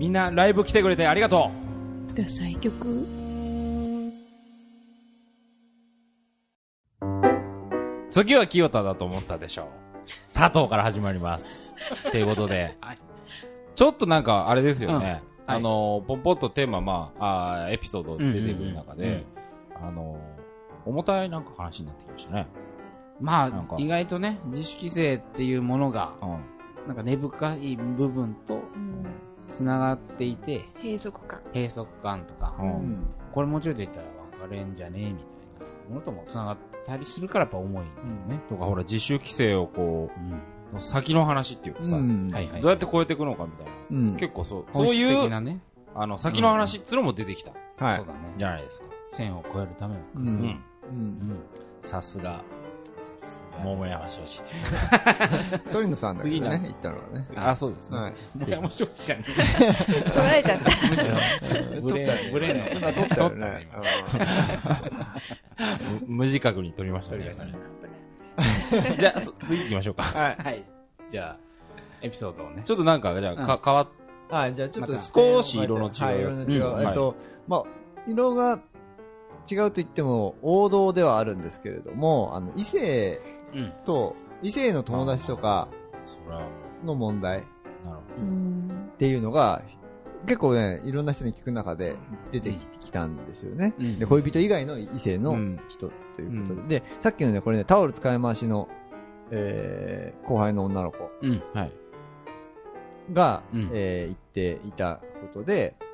みんなライブ来てくれてありがとダサい曲。う次は清田だと思ったでしょう。佐藤から始まります。ということで、ちょっとなんかあれですよね、はい。あのポンポンとテーマ、まあ、あーエピソード出てくる中うんうんうんで、あの重たいなんか話になってきましたね。まあ、意外とね、自主規制っていうものが、うん。なんか根深い部分とうん繋がっていて、閉塞感閉塞感とか、うんうんこれもうちょいと言ったら分かれんじゃねえみたいなものとも繋がったりするからやっぱ重いんだよね。とかほら自主規制をこうん。う先の話っていうかさ、うんはいはい。どうやって超えていくのかみたいな、うん結構そうそういう的なね、あの先の話っつうのも出てきた、はいそうだね。じゃないですか。線を越えるための。ううんん。うんさすが桃山正司 鳥野さんだけね言ったのはね。あそうですね。はい。桃山正司じゃね 取られちゃった。むしろ、ブレー、ブレーの。今撮ったよね。え無自覚に取りましたじゃあ、そ次行きましょうか。はい。はい。じゃあ、エピソードをね。ちょっとなんか、じゃあ、か、変わっはい、じゃあちょっと少し色の違うやつはい、色の違う。うん。えっと、まあ、色が違うと言っても王道ではあるんですけれども、あの、異性うん。と、異性の友達とかの問題っなるほうんていうのが、結構ね、いろんな人に聞く中で出てきたんですよね。うんで、恋人以外の異性のうん人ということで。で、さっきのね、これね、タオル使い回しの、えー、後輩の女の子うん。ど。はい。が、うんえー言っていたことで、で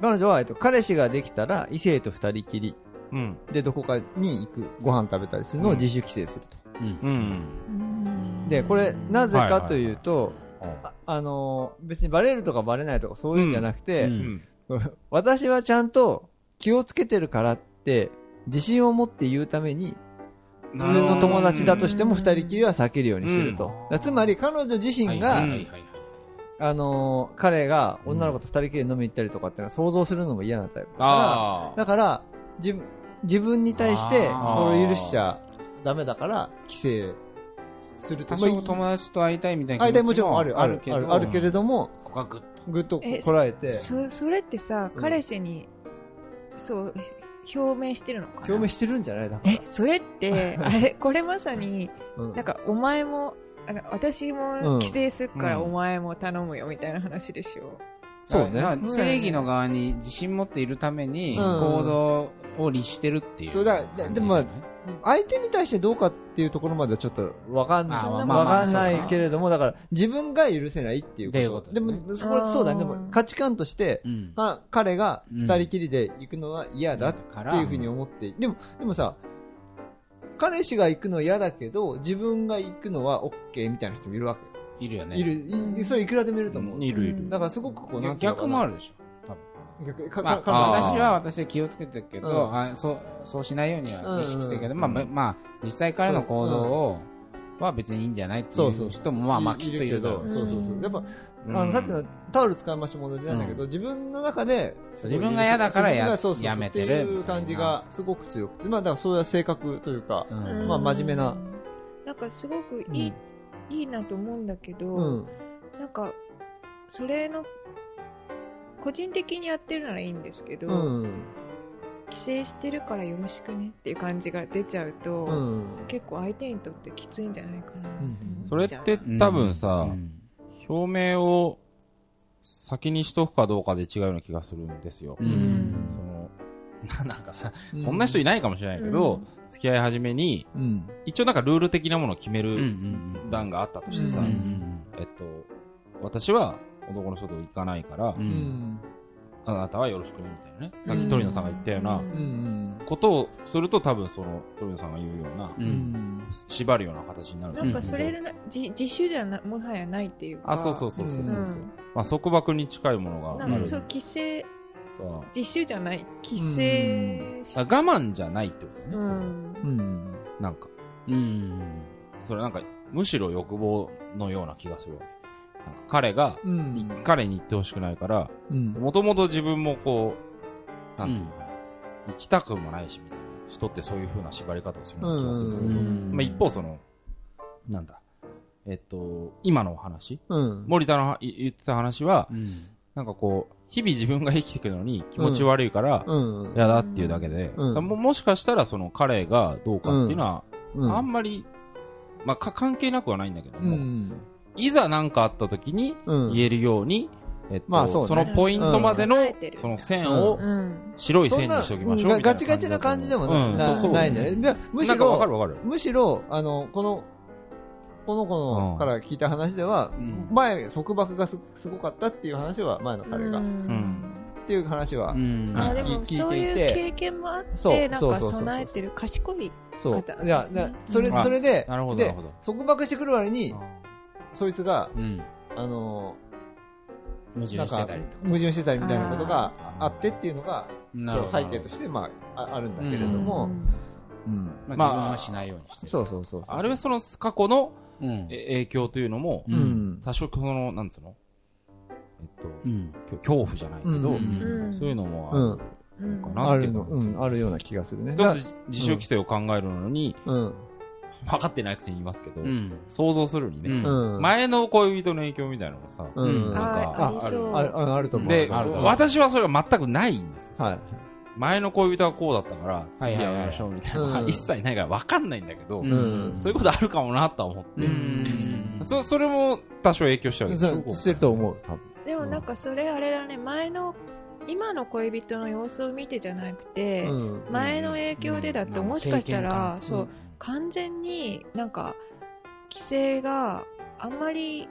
彼女は、えっと、彼氏ができたら異性と二人きりうん。でどこかに行く、ご飯食べたりするのを自主規制すると。うん。うん。うんで、これ、なぜかというと、うんああのー別にバレるとかバレないとかそういうんじゃなくて、うん私はちゃんと気をつけてるからって、自信を持って言うために、普通の友達だとしても二人きりは避けるようにしてると。つまり彼女自身が、はいはいはいはい。あのー彼が女の子と二人きりで飲み行ったりとかっていうのは想像するのも嫌なタイプだから、ああ。だから、自分、自分に対して、あー。これを許しちゃダメだから、規制すると。多少まあ友達と会いたいみたいな相手も気持ちちろんある、ある、けどある、あるけれども、ここがグッと。ぐっとえこらえて、そそれってさうん。彼氏にそう表明してるのかな？表明してるんじゃない？だか。らえ。それってあれこれまさにうん。なんかお前も私もうん。規制するからうん。お前も頼むよみたいな話でしょ、そうね。正義の側に自信持っているために、うん。行動を律してるっていう。そうだででも相手に対してどうかっていうところまではちょっとわかんない。あわかんないけれども、だから自分が許せないっていうこ。ことでも、そこはそうだね。でも価値観として、彼が二人きりで行くのは嫌だっっていうふうに思って、でも、でもさ、彼氏が行くの嫌だけど、自分が行くのは OK みたいな人もいるわけよ。いるよね。いる、いそれいくらでもいると思う？いるいる。だからすごくこう、な逆もあるでしょ。逆かまあ、私は私で気をつけてるけど、うんあそうそうしないようには意識してるけど、うんまあ、ままあ、実際彼の行動を、は別にいいんじゃないっていそうそうう人もまあまあきっといるだろうそうそうそう。やっぱ、うんあの、さっきのタオル使いましたも同じなんだけど、自分の中で、自分が嫌だからやそうそうそうやめてる。っていう感じがすごく強くて、まあだからそういう性格というか、うん。まあ真面目な。なんかすごくいい、いいなと思うんだけど、うん。なんかそれの個人的にやってるならいいんですけど、うん。規制してるからよろしくねっていう感じが出ちゃうと、うん。結構相手にとってきついんじゃないかなって思っちゃう。それって多分さ、うん表明を先にしとくかどうかで違うような気がするんですよ。ううんんそのなんかさ、うんこんな人いないかもしれないけど、付き合い始めに、うん。一応なんかルール的なものを決めうんうるん段があったとしてさ、うんえっと、私は男の人と行かないから、ううんん。あなたはよろしくね、みたいなね。さっうんき鳥野さんが言ったような。ことをすると多分その鳥野さんが言うような、ううんん。縛るような形になるとなんかそれな自自主じゃなもはやないっていうかあ、そうそうそうそうそう。うんまあ束縛に近いものがあるなんかそう規制自主じゃない規制しあ我慢じゃないってことね。うそれんうん。なんか、うんそれなんか、むしろ欲望のような気がするわけ。彼が、うん。彼に言ってほしくないから、うん。もともと自分もこう、なんていうのかな、行きたくもないし、みたいな。人ってそういう風な縛り方をするような気がするんだけど、うんまあ一方その、なんだ、えっと、今のお話、うん。森田のい言ってた話は、うんなんかこう、日々自分が生きていくのに気持ち悪いから、うん。嫌だっていうだけで、うんももしかしたらその彼がどうかっていうのは、うん。あんまり、まあ、か関係なくはないんだけどうも、ん。いざ何かあった時にうん。言えるように、えっと、まあそうねそのポイントまでの、備えてるその線をうん。白い線にしておきましょうみたいなガガチガチな感じでもな,、うん、そうそう。ないんだよね。でむしろ。むしろ、あの、この、この子のから聞いた話では、ん前、束縛がすすごかったっていう話は、前の彼が。っうんていう話は、うん。あでも聞いていてそういう経験もあってなんか備えてる賢いそう。方いや、なそれ、あそれで。束縛してくる割に、そいつが、うん。あの矛盾なんかしてたりとか。矛盾してたりみたいなことがあってっていうのが、そう背景として、まあ、ああるんだけれども、うん。まあ、まあ自分はしないようにしてる。そうそうそうそう。あれはその過去のうん。え影響というのも、ううんん。多少その、なんつうの？えっと、うん。恐怖じゃないけど、うんうんそういうのもうん。あるうんかなっていう感じうん、あるような気がするね。一つ自主規制を考えるのに、うん。分かってないくせに言いますけど、うん。想像するにね、うんうん。前の恋人の影響みたいなのもさ、うん。うんなんかあありそうある、あるあると思う。で、私はそれは全くないんですよ。はい。前の恋人はこうだったから、次はいましょうみたいなのがうん一切ないから分かんないんだけど、うんうんそういうことあるかもなとは思って、うんそそれも多少影響しちゃうでしょそうしてると思う、多分。でもなんかそれあれだね前の今の恋人の様子を見てじゃなくて、うん。前の影響でだってもしかしたら、そうう完全になんか規制があんまり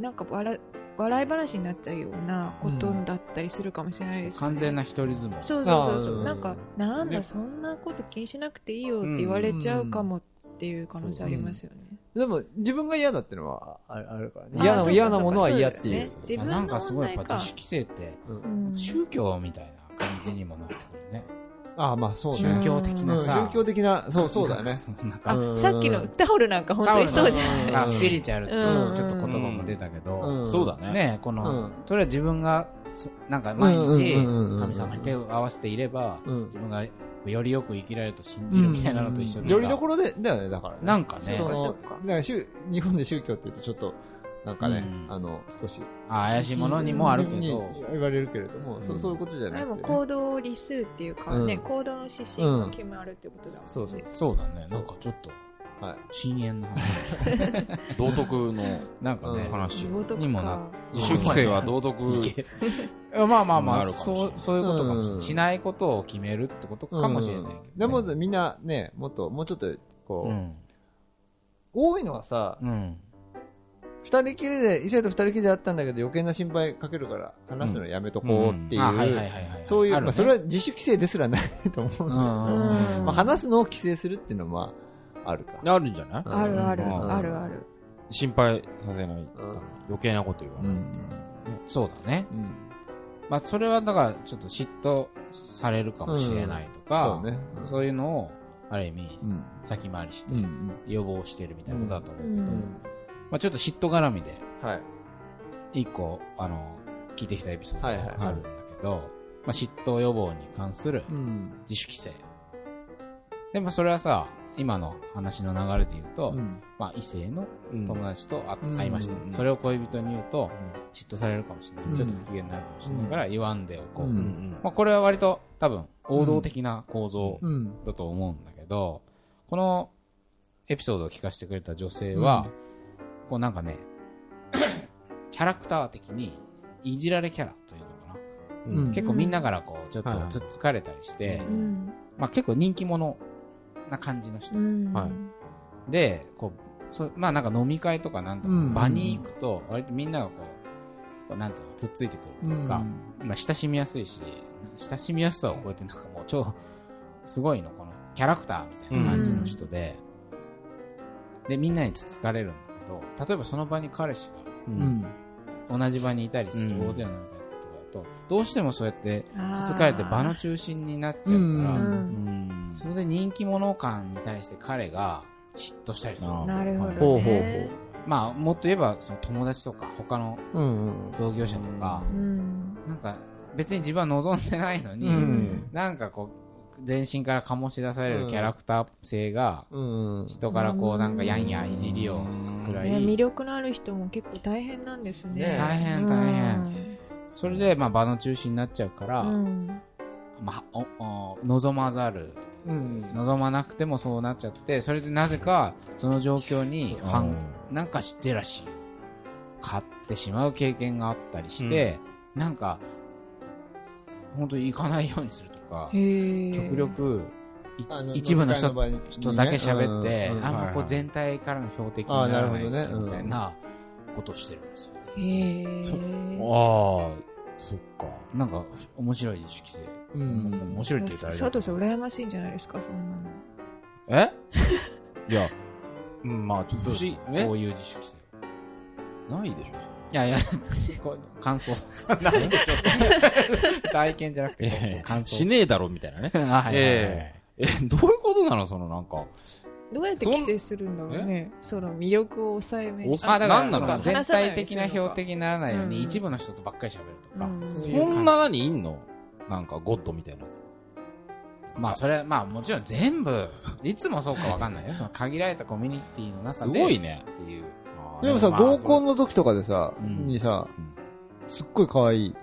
なんか笑笑い話になっちゃうようなことだったりするかもしれないですよね、完全な一人相撲。そうそうそうそう。なんかなんね。だそんなこと気にしなくていいよって言われちゃうかもっていう可能性ありますよね、でも、自分が嫌だってのはああるからね。嫌な嫌なものは嫌っていう。ね。自分のなんかすごいやっぱ自主規制って、うんうん。宗教みたいな感じにもなってくるね。ああ、まあそうね。宗教的うなんさ。宗教的な、そうそうだよね。なんかあうん。さっきのタオルなんか本当にそうじゃない。うんあスピリチュアルってうんちょっと言葉も出たけど、うん。そうだね。ねこうのん、とりあえず自分が、そなんか毎日神様に手を合わせていれば、うん。自分がよりよく生きられると信じるみたいなのと一緒でさ、よりどころで、だよね、だからね。なんかね、日本で宗教って言うとちょっと、なんかね、うんあの、少し。あ怪しいものにもあるけにど、言われるけれども、そそういうことじゃなでも。行動を律するっていうかね、うん行動の指針を決まるってことだもんね、そうそう。そうだね、なんかちょっと、はい。深淵の話。道徳の なんかね、うん話。仕事かにもな自主規制は道徳、まあまあまあ、そう、そういうことかもしれない。うんしないことを決めるってことかもしれないけど、ねでも、みんなね、もっと、もうちょっと、こう、うん。多いのはさ、うん。二人きりで、異性と二人きりで会ったんだけど余計な心配かけるから話すのやめとこうっていう。そういう、まあそれは自主規制ですらないと思うんだけど。まあ話すのを規制するっていうのは、まあ、あるか。あるんじゃない？うんあるある、うんあるある。心配させない、うん余計なこと言わない。うん。そうだね。うん。まあ、それはだから、ちょっと嫉妬されるかもしれないとか、そうね。そういうのを、ある意味、うん。先回りして。予防してるみたいなことだと思うけど、うんまあ、ちょっと嫉妬絡みで、はい。一個、あの、聞いてきたエピソードはいはいがあるんだけど、まあ、嫉妬予防に関するうん。自主規制。でもそれはさ、今の話の流れで言うと、うん。まあ、異性のうん友達と会いました、うんそれを恋人に言うと、嫉妬されるかもしれない。うんちょっと不機嫌になるかもしれないから言わんでおこう。うんうんまあ、これは割と多分王道的な構造うん。だと思うんだけど、このエピソードを聞かせてくれた女性は、こうなんかね、キャラクター的にいじられキャラというのかな。うん結構みんなからこうちょっとつっつかれたりして、うん。まあ結構人気者な感じの人。うん。はいで、こう、そまあなんか飲み会とかなんとかうん場に行くと、割とみんながこう、こうなんていうの、つっついてくるというか、まあ親しみやすいし、親しみやすさを超えてなんかもう超、すごいの、このキャラクターみたいな感じの人で、で、みんなにつつかれるんだけど、例えばその場に彼氏。が同じ場にいたりするうん大勢の飲み会とかだと、どうしてもそうやってつつかれて場の中心になっちゃうから、うんうんそれで人気者感に対して彼が嫉妬したりする。あなるほど、ね。ほうほうほまあ、もっと言えば、その友達とか、他の。同業者とか、うん。なんか、別に自分は望んでないのに、うんなんかこう、全身から醸し出されるキャラクター性が、うん。人からこう、なんかやんやいじりをくらい、ね、魅力のある人も結構大変なんですね。ね大変大変。それで、まあ、場の中心になっちゃうから、うん。まあ、おお望まざる、うん。望まなくてもそうなっちゃって、それでなぜか、その状況に反、なんかジェラシーを買ってしまう経験があったりして、なんか、本当に行かないようにするとか、極力、一部の人だけ喋って、うんうんあんまこう全体からの標的にならないみたいなことをしてるんですよ。ああ、そっか。なんか、面白い自主規制。うん。面白いって言うとあれだ佐藤さん羨ましいんじゃないですかそんなのえ？いや、うん、まあ、ちょっとこういう自主規制。ないでしょ。いやいや、感想。なんでしょう。体験じゃなくて、ええ感想。しねえだろ、みたいなね。あはいはいはいええ、どういうことなの？そのなんか。どうやって規制するんだろうねその魅力を抑えめあ、だから、全体的な標的にならないように、うん一部の人とばっかり喋るとか、うんそんな何いんの？なんかゴッドみたいなやつ。まあ、それ、まあ、もちろん全部、いつもそうかわかんないよ。その限られたコミュニティの中で。すごいね。っていう。でもさ、まあ合コンの時とかでさ、うんにさうん、すっごい可愛い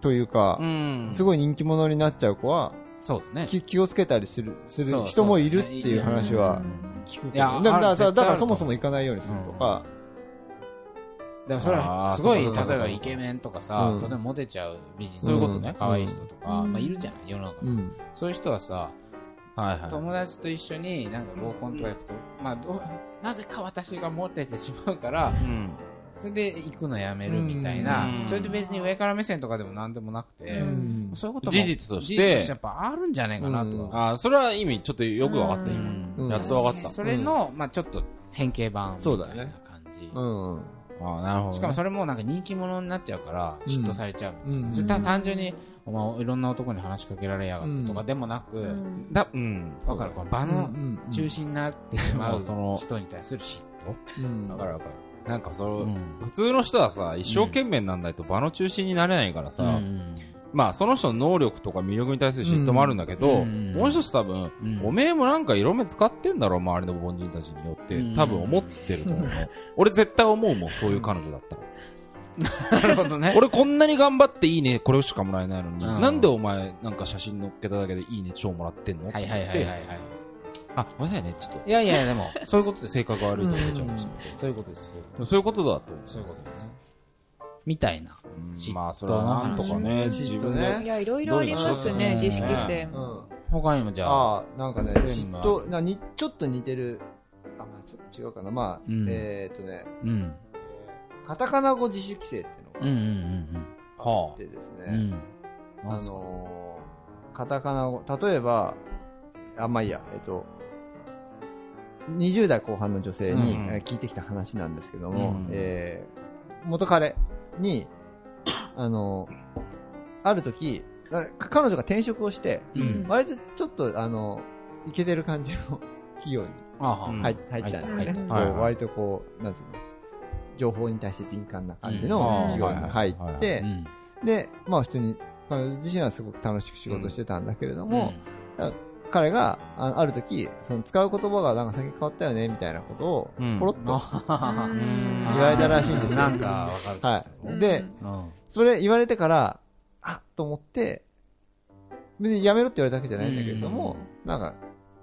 というかう、ん。すごい人気者になっちゃう子は、そうだね。気気をつけたりする、する人もいるっていう話はうん聞くけいやど。でもだからだからそもそも行かないようにするとか、でもそれあは、ーすごい、例えばイケメンとかさう、んとてもモテちゃう美人そういうことね可愛い人とか、うんまあいるじゃない、世の中に。うん。そういう人はさ、はいはい。友達と一緒になんか合コンとか行くと、まあどう、なぜか私がモテてしまうから、うん。それで行くのやめるみたいなう、んそれで別に上から目線とかでもなんでもなくてう、うんそういうことも事実として事実としてやっぱあるんじゃないかなとは。ああ、それは意味ちょっとよくわかった、う今。やっとわかった。それの、まあちょっと変形版みたいなそうだね感じ。うん。ああ、なるほどね。しかもそれもなんか人気者になっちゃうから、うん嫉妬されちゃう。うんそれた単純に、お前いろんな男に話しかけられやがってとかでもなく、うんだ、うん。わかるこの場のうん中心になってしまうその人に対する嫉うんわかるわかる。なんかその、妬。普通の人はさ、一生懸命なんないと場の中心になれないからさ、うんまあその人の能力とか魅力に対する嫉妬もあるんだけど、うんもう一つ多分、うんおめえもなんか色目使ってんだろ、周りの凡人たちによって、うん多分思ってると思うの。俺絶対思うもん、そういう彼女だったら。なるほどね。俺こんなに頑張っていいね、これしかもらえないのに、うんなんでお前なんか写真載っけただけでいいね超もらってんの？はいはいはいはいはい。あ、ごめんなさいね、ちょっと。いやいや、でも、そういうことです。性格悪いと思っちゃいましたけそういうことです。ど。そういうことだと思う。そういうことです。みたいな。まあ、それはなんとかね、自分ねで。いやいろいろありますね自主ようと規制もうん。他にもじゃあ、ああ、なんかね、嫉妬、なにちょっと似てる、あ、まあちょっと違うかな。まあ、うんえーっとね、うん。カタカナ語自主規制っていうのんがあはってです。ね、あのー、カタカナ語、例えば、あ、まあいいや、えっと、20代後半の女性に、聞いてきた話なんですけども、うんえー元彼に、あのーある時、あ彼女が転職をして、うん。割とちょっと、あの、イケてる感じの 企業に入入ったんだよね。うはいはい。割とこう、なんつうの、情報に対して敏感な感じうん。の企業に入ってう、ん。で、まあ普通に、彼女自身はすごく楽しく仕事してたんだけれども、彼があある時、その使う言葉がなんか最近変わったよね、みたいなことをうん、ポロッと、あうん。言われたらしいんですよ。なんかわかる。気はい。で、うん。それ言われてから、あっと思って、別にやめろって言われたわけじゃないんだけれども、なんか、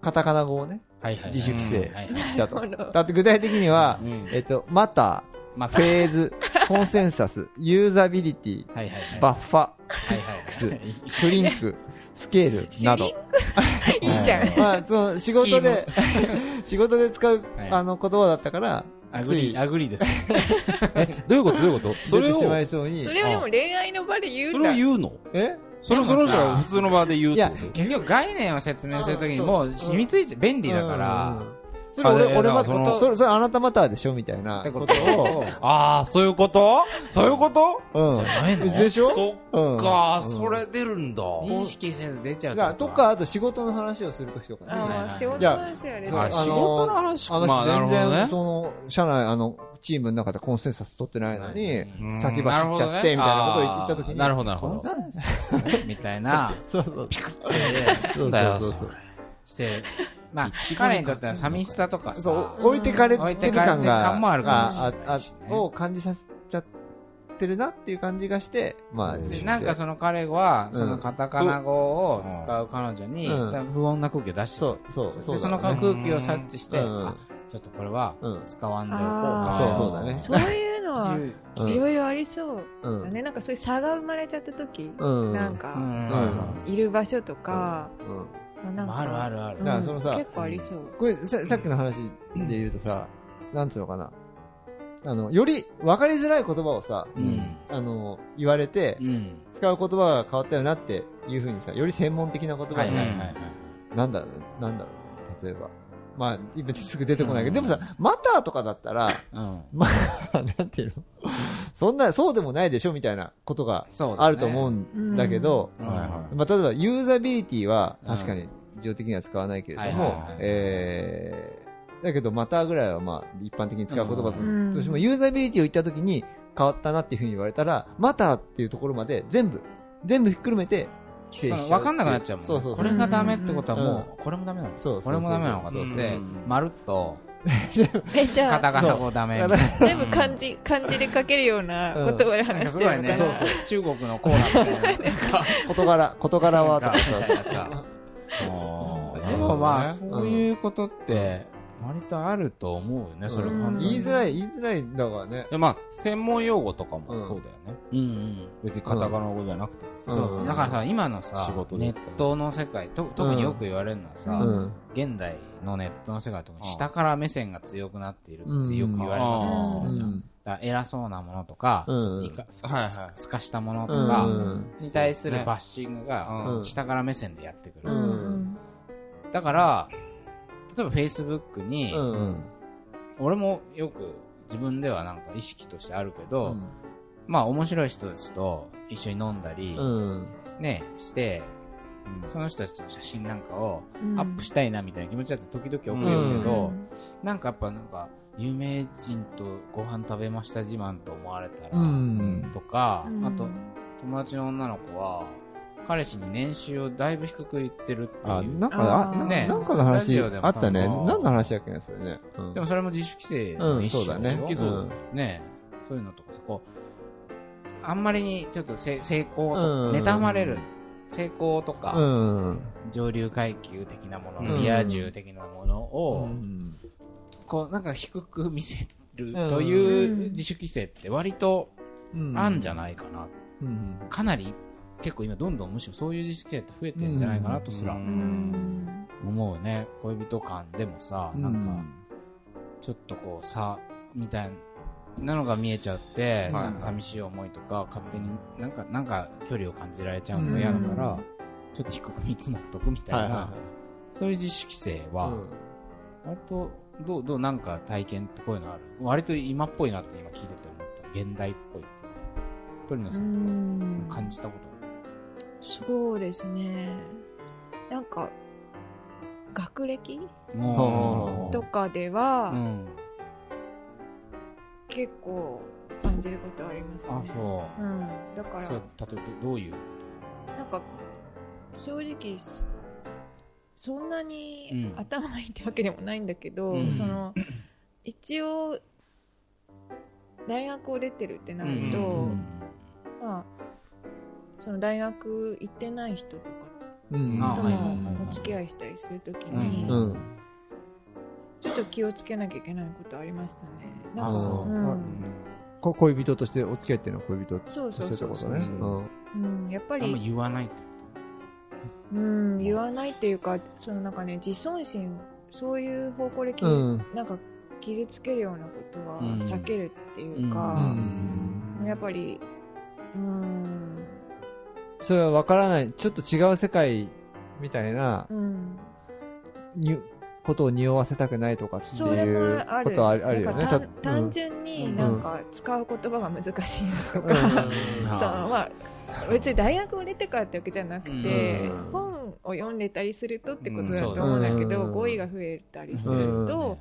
カタカナ語をね、はいはいはい。自主規制したと。だって具体的にはう、ん。えっと、マタまあー、フェーズ、コンセンサス、ユーザビリティ、はいはいはい。バッファ、はいはいはい。スシュリンク、スケールなど。いいじゃん。まあ、その仕事で、仕事で使う、はい。あの言葉だったから、アグリー、アグリーです。どういうこと？どういうこと？それを、そうに。そ。れをでも恋愛の場で言うそんだれを言うの？え？それをその人が普通の場で言うってこと？結局概念を説明するときにもう染みついて便利だから。うん、それ俺、俺まだからそれ、それあなたマターでしょ？みたいなってここととを、を、ああ、そういうこと？そういうこと？うん。じゃないの？でしょ？そうんっか、うん。それ出るんだ。認識せず出ちゃうととか、あと仕事の話をするときとかね。ああ仕事の話はね仕事の話あの全然、その、社内、あの、チームの中でコンセンサス取ってないのに、うん先走っちゃって、みたいなことを言ってたときに。なるほど、なるほど。コンセンサスみたいな、そうそう。でそうだよそうそう。して、まあ、彼にとっては寂しさとかさ、そう、置いてかれてる感が、感もあるかもしれないを感じさせちゃっってるなっていう感じがして、まあ、なんかその彼は、うんそのカタカナ語を使う彼女に、不穏な空気を出してそう、そう、でそうその空気を察知して、うん。あちょっとこれはうん。使わんでおこうあー。そうそうだね。そういうのはいろいろありそううん。だねなんかそういう差が生まれちゃった時うん。なんかうん。いる場所とかうん。まあるあるある。うんだからそのさ結構ありそう。これさ、さっきの話で言うとさ、なんつうのかな。あの、より分かりづらい言葉をさ、うん。あの、言われてう、ん。使う言葉が変わったよなっていうふうにさ、より専門的な言葉になる。なんだろう、なんだろう、例えば。まあ、今すぐ出てこないけど、でもさ、マターとかだったら、うん。まあ、なんていうの？そんな、そうでもないでしょみたいなことがあると思うんだけど、うん。はいはい。まあ、例えば、ユーザビリティは確かに事情的には使わないけれどもはいはいはい、えー、だけど、マターぐらいはまあ、一般的に使う言葉だと。うん。しても、ユーザビリティを言った時に変わったなっていうふうに言われたら、マターっていうところまで全部、全部ひっくるめて、規制かんなくなっちゃうもんね。そうそうそう。これがダメってことはもう、これもダメなのそうそうそうこれもダメなのかって。まるっとえじゃあカタカナ語ダメみたいな。全部漢字漢字で書けるような言葉で話してるのかな。そうそう。中国のコーラみたいな事柄、事柄はとかさ。でもまあ、そういうことって、割とあると思うよね、それうん本当に。言いづらい、言いづらいんだからね。でまあ、専門用語とかもそうだよね。うんうん。別にカタカナ語じゃなくてもさうんそうだからさ、今のさ仕、事でネットの世界、と特によく言われるのはさ、うん。現代のネットの世界と下から目線が強くなっているってよく言われ方をすうるじゃん。ん。だから偉そうなものとか、うんちょっといかすかしたものとうかん。に対するバッシングがうん下から目線でやってくる。だから、例えば Facebook に、うん。俺もよく自分ではなんか意識としてあるけど、うん。まあ面白い人たちと一緒に飲んだり、うん。ね、して、その人たちとの写真なんかをうんアップしたいなみたいな気持ちだって時々送るけど、なんかやっぱなんか、有名人とご飯食べました自慢と思われたら、うん。とか、うんあと、友達の女の子は、彼氏に年収をだいぶ低く言ってるってあ、いう。なんか、あ、ね。なんかの話あったね。何の話だっけな、それね。うん。でもそれも自主規制の一種うん。そうだね。ね。そういうのとかさ、こう、あんまりにちょっとせ成功妬まれる、成功とか、うん。上流階級的なもの、うん。リア充的なものを、うん。こう、なんか低く見せるうん。という自主規制って割とあんじゃいないかな。うん。かなり、結構今どんどんむしろそういう自主規制って増えてるんじゃないかなとすら思うね。恋人間でもさ、なんか、ちょっとこう、差、みたいなのが見えちゃって、さはい寂しい思いとか、勝手になんか、なんか距離を感じられちゃうのが嫌だから、うんちょっと低く見積もっとくみたいな、はいはそういう自主規制は。割と、どう、どうなんか体験ってこういうのある？割と今っぽいなって今聞いてて思った。現代っぽいっていう。鳥野うさん、ん感じたことそうですね。なんか学歴？とかでは、うん。結構感じることありますね。あ、そう。うん、だから例えばどどういう？なんか正直すそんなにうん。頭がいいってわけでもないんだけど、うん。その一応大学を出てるってなると、うん。まあその大学行ってない人とかうん。ともお付き合いしたりするときうに。ちょっと気をつけなきゃいけないことありましたね。なあんかそううん。こ恋人としてお付き合いっていうのは恋人？とそうそうしてってそうそうことね。やっぱり、言わないってうん、言わないっていうか、そのなんかね、自尊心、そういう方向で傷、うん。なんか傷つけるようなことはうん避けるっていううか、ん。やっぱり、うん、それは分からない、ちょっと違う世界みたいなうん、にことを匂わせたくないとかっていう。ことはあるよね。単単純になんか使う言葉が難しいなとうんか、うん そのまあ、別に大学を出てからってわけじゃなくて、うん本を読んでたりするとってことだと思うんだけど、うん語彙が増えたりすると、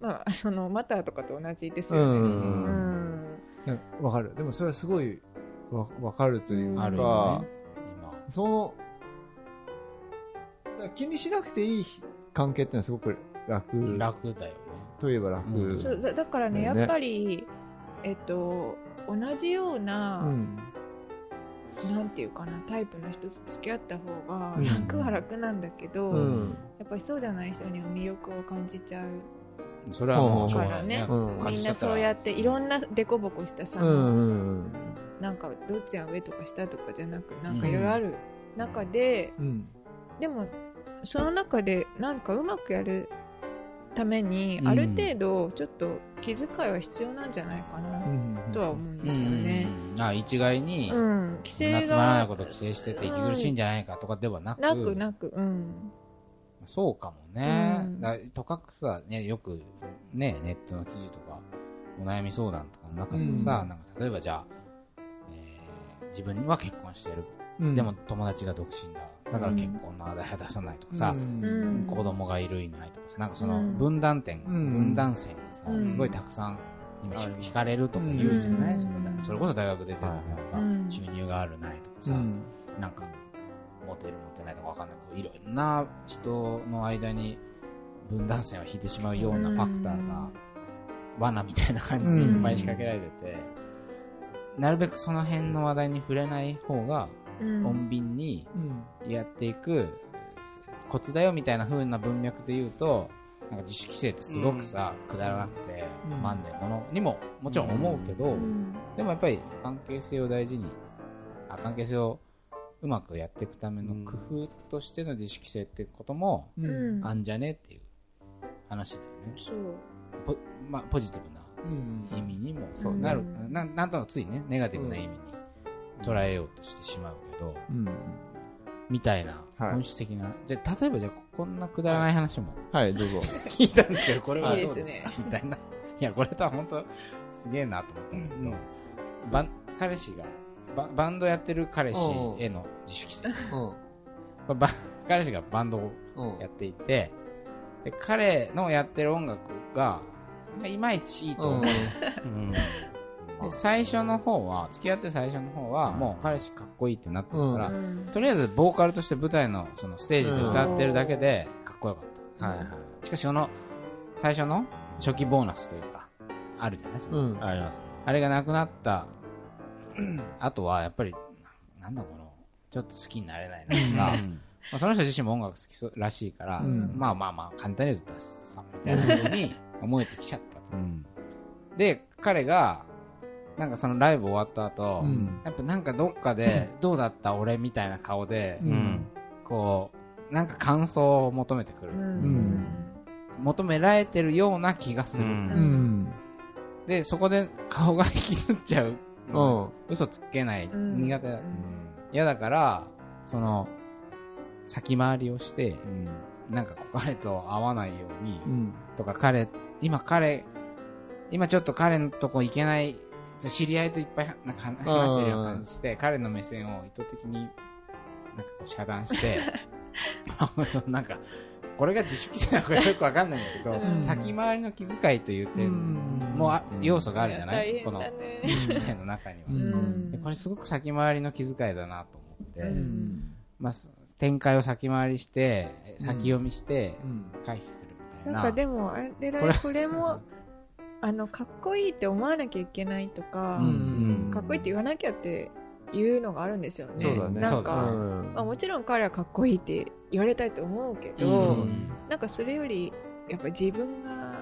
まあ、そのマターとかと同じですうよね。うんうんん。わかる。でもそれはすごいわわかるというか、あるよね。その、だから気にしなくていい関係っていうのはすごく楽今。楽だよね。といえば楽。うんそうだだからね、やっぱり、えっと、同じような、うん。なんていうかなタイプの人と付き合った方がうん楽は楽なんだけど、うん。やっぱりそうじゃない人には魅力を感じちゃうそれはもうしょうがないね。うんみんなそうやっていろんな凸凹したさ、うんうんなんかどっちが上とか下とかじゃなくなんかいろいろある中で、うん。でもその中でなんかうまくやるためにうんある程度ちょっと気遣いは必要なんじゃないかなうん。とは思うんうんですよね。あ一概に、うん、規制つまらないがこと規制してて息苦しいんじゃないかとかではなく、なくなく、うん、そうかもね。うんだとかくさ、ね、よく、ね、ネットの記事とか、お悩み相談とかの中でもさ、うんなんか例えばじゃあ、えー自分は結婚してる。うん。でも、友達が独身だ。だから結婚の話題は出さないとかさ、うん。うん子供がいるいないとかさ、なんかそのうん。分断点、うん。分断線がさ、うん。すごいたくさん今引かれるとか言うじゃない、うん。そのそれこそ大学出てるとなんかうん収入があるないとかさ、うん。なんか、モテるモテないとかわかんないけど、いろんな人の間に分断線を引いてしまうようなファクターが、罠みたいな感じでいっぱい仕掛けられてて、なるべくその辺の話題に触れない方が、うん。穏便にうん。やっていくコツだよみたいな風な文脈で言うと、なんか自主規制ってすごくさ、くだらなくてうん。つまんないものにももちろん思うけど、うん。でもやっぱり関係性を大事に、あ関係性をうまくやっていくための工夫としての自主規制ってこともあんじゃねっていう話だよね。そう。ポ,、まあ、ポジティブなうん意味にも。そううんなる、ななんとなくついね、ネガティブな意味に捉えようとしてしまうけど、うん。みたいな。はい。本質的な、じゃあ例えばじゃあこんなくだらない話も。はい、どうぞ。聞いたんですけど、これは。い。いどうですかですね。みたいな。いや、これとは本当すげえなと思ったんだけど、バン彼氏がバ、バンドやってる彼氏への自主規制。うん。彼氏がバンドをうん。やっていて、で彼のやってる音楽が、まあ、いまいちいいと思う。うんで最初の方は、付き合って最初の方は、もう彼氏かっこいいってなってるから、うんとりあえずボーカルとして舞台のそのステージで歌ってるだけでかっこよかった。はいはい。しかしその、最初の初期ボーナスというか、あるじゃない？ですか。うん。あります。あれがなくなった、あとはやっぱり、なんだこの、ちょっと好きになれないなとか、まあ、その人自身も音楽好きらしいから、うんまあまあまあ、簡単に言うとダッサみたいな風に 思えてきちゃったと。うん。で、彼が、なんかそのライブ終わった後、うんやっぱなんかどっかで、どうだった俺みたいな顔で、うんうん。こう、なんか感想を求めてくる。うん求められてるような気がする。うんうん。で、そこで顔が引きずっちゃう。うん。嘘つけない。うん苦手だ。嫌だから、その、先回りをして、なんか彼と会わないように、うん。とか彼、今彼、今ちょっと彼のとこ行けない、知り合いといっぱいなんか話話してるような感じして、彼の目線を意図的に、なんかこう遮断して、なんか、これが自主規制なのかよくわかんないんだけど、うん。先回りの気遣いという点もあ要素があるじゃない、この自主規制の中には。うん。でこれすごく先回りの気遣いだなと思って、うん。まあ、展開を先回りして、先読みしてうん。回避するな。なんかでもあれだこれ。これもあのかっこいいって思わなきゃいけないとか、うんかっこいいって言わなきゃっていうのがあるんですよね。そうだね。なんか、うん。まあ、もちろん彼はかっこいいって言われたいと思うけど、うん。なんかそれよりやっぱ自分が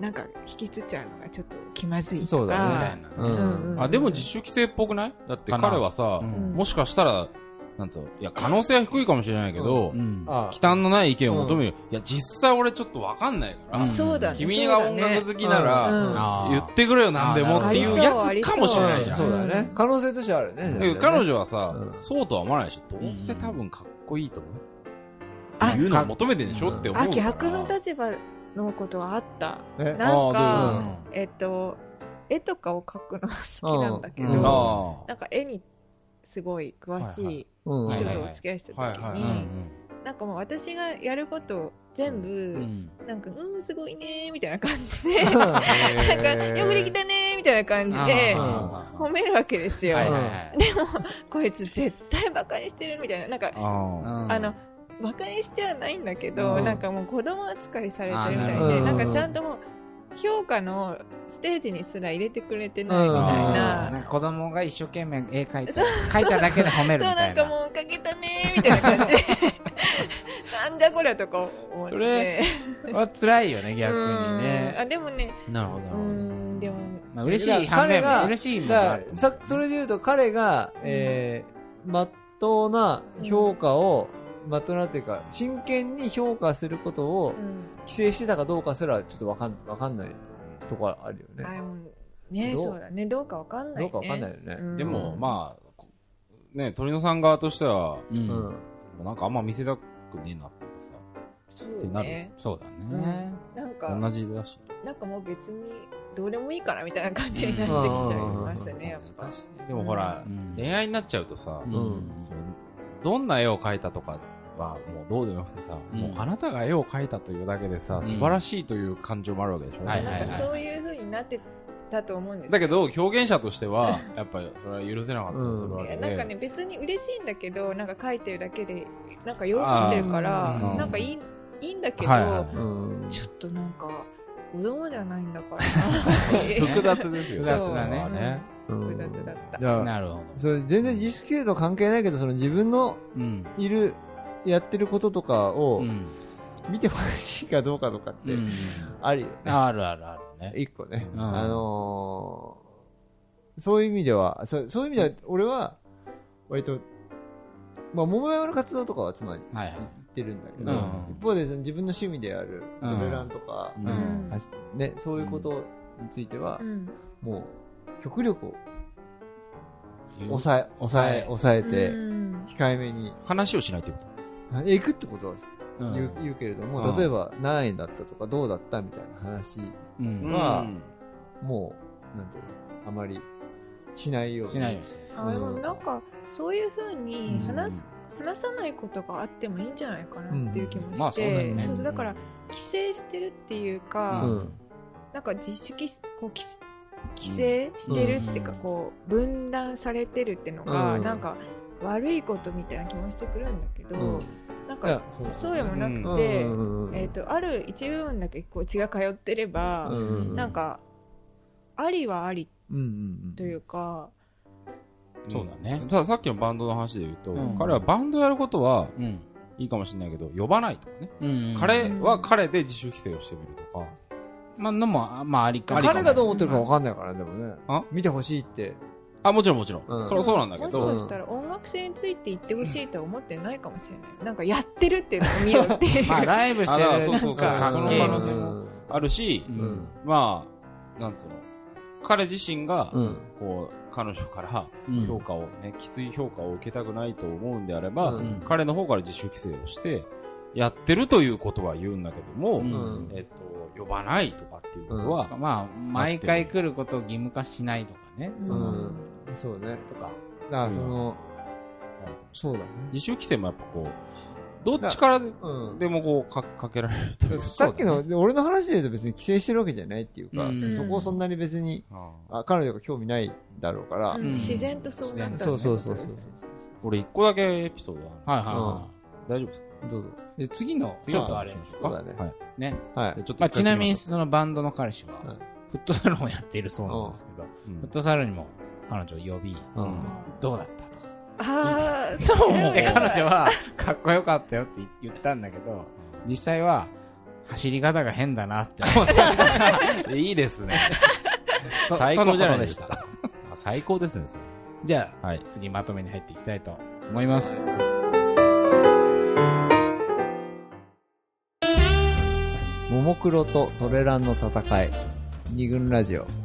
なんか引きつっちゃうのがちょっと気まずいとか。あ、でも自主規制っぽくない？だって彼はさう、ん。もしかしたら、なんつうの、いや、可能性は低いかもしれないけどう、ん。あ忌憚のない意見を求める。いや、実際俺ちょっとわかんないからうん、そうだね。君が音楽好きなうん。ら、あー言ってくれよ、なんでもっていうやつかもしれないじゃん。そうだね。可能性としてはあるね。だけど彼女はさう、んそうとは思わないでしょ。どうせ多分かっこいいと思う。あいうのを求めてんでしょ？って思うあから。逆の立場のことはあった。え？なんあーどういうかえっと絵とかを描くのが好きなんだけど、うん。あなんか絵にすごい詳しいうん。人とお付き合いした時にうんなんかもう私がやることを全部、うん。なんかうんすごいねーみたいな感じでうん。なんかよくできたねーみたいな感じで褒めるわけですよ、はいはいはい。でもこいつ絶対バカにしてるみたいななんかあ。のバカにしてはないんだけど、うん。なんかもう子供扱いされてるみたいあで、なんかちゃんともう評価のステージにすら入れてくれてないみたいなな。んか子供が一生懸命絵描いて、描いただけで褒めるそう、みたな。ないんかもう、かけたねーみたいな感じで。なんじゃこりゃとか思って。それは辛いよね、逆にうんね。あ、でもね、なるほど、う。ん、でも、まあ嬉しい反面彼が、嬉しいものだからがあるとさそれで言うと彼が、えー、まっとうな評価を、まっとうなっていうか、真剣に評価することをうん。規制してたかどうかすらちょっとわかん、わかんないとこあるよね。ね、どう？そうだね。どうかわかんない、ね。どうかわかんないよね。うんでも、まあ、こね、鳥野さん側としては、う。うんん。もうなんかあんま見せたくねえなっていうそってなるうね。そうだね。なんか同じだし。なんかもう別に、どうでもいいからみたいな感じになってきちゃいますね、やっぱ。でもほらう、ん恋愛になっちゃうとさ、うんそのどんな絵を描いたとかはもうどうでもよくてさ、うん。もうあなたが絵を描いたというだけでさ、素晴らしいという感情もあるわけでしょ。はいなんかそういう風になってたと思うんですだけど、表現者としては、やっぱりそれは許せなかったりするわいやけで。なんかね、別に嬉しいんだけど、なんか書いてるだけで、なんか喜んでるからなんかいい、いいんだけど、はいはい。うん。ちょっとなんか、子供じゃないんだから。複雑ですよ複雑だね複雑だった。なるほど。それ全然自主規制と関係ないけど、その自分のうん。いる、やってることとかをうん。見てほしいかどうかとかってうんあるよね。あるあるあるね。一個ね。うんあのーそういう意味では、そうそういう意味では、俺は、割と、まあ、桃山の活動とかはつまりはいはい言ってるんだけど、うん一方でその自分の趣味であるトうんレランとか、うんね、そういうことについてはう、んもう、極力抑え、抑え、抑えて、うん。控えめに、話をしないってこと？え行くってことはうん。言う,、言うけれども、うん。例えば何円だったとかどうだったみたいな話、うん。はもう、なんていうの、あまりしないように。しないように。でもなんか、そういう風に話す、う話さないことがあってもいいんじゃないかなっていう気もして、うん。まあそうだよね。そうそうだから、規制してるっていうか、うん。なんか自主規こう規規制してるっていうか、うんこう分断されてるっていうのが、うん。なんか悪いことみたいな気もしてくるんだけど、うん。なんかそう。でもなうん。くて、うんうんえー、とある一部分だけこう血が通ってれば、うんなんかありはありというか、そうだね。たださっきのバンドの話で言うと、うん。彼はバンドやることはうん。いいかもしれないけど、呼ばないとかね。うん。彼は彼で自主規制をしてみるとか。まあ、のも、あまあ、ありかも彼がどう思ってるか分かんないからね、でもねあ？見てほしいって。あ、もちろんもちろん。うんそそうなんだけもしど、かしたら音楽性について言ってほしいとは思ってないかもしれない。なんかやってるっていうのを見ようっていう。まあ、ライブしてるそうそうそうなんかそのゲーム可能性もあるし、ううんん。まあ、なんつうの、彼自身が、うん。こう、彼女からうん評価をね、きつい評価を受けたくないと思うんであれば、うん彼の方から自主規制をして、やってるということは言うんだけども、うんえっと、呼ばないとかっていうことは、まあ、毎回来ることを義務化しないとかね。うんそのうん。そうね。とか。だからその、そうだね。自主規制もやっぱこう、どっちからでうん。でもこうか、かけられるというか。さっきの、で俺の話で言うと別に規制してるわけじゃないっていうか、うんそこをそんなに別に、ああ彼女が興味ないだろうから、うん自然とそうなったそうそうそうそう。俺一個だけエピソードある。はいはいは大丈夫ですか？どうぞ。い。で、次の、ちょっとあれそうだねはい。ね。はいで。ちょっとまあ、ちなみに、そのバンドの彼氏ははい、フットサルをやっているそうなんですけど、うんフットサルにも彼女を呼び、うん。どうだったと。ああ、そうで、彼女は、かっこよかったよって言ったんだけど、実際は、走り方が変だなって思った。いいですね。と最高じゃないですか。あ最高ですね、それ。じゃあ、はい。次まとめに入っていきたいと思います。ももクロとトレランの戦い。二軍ラジオ。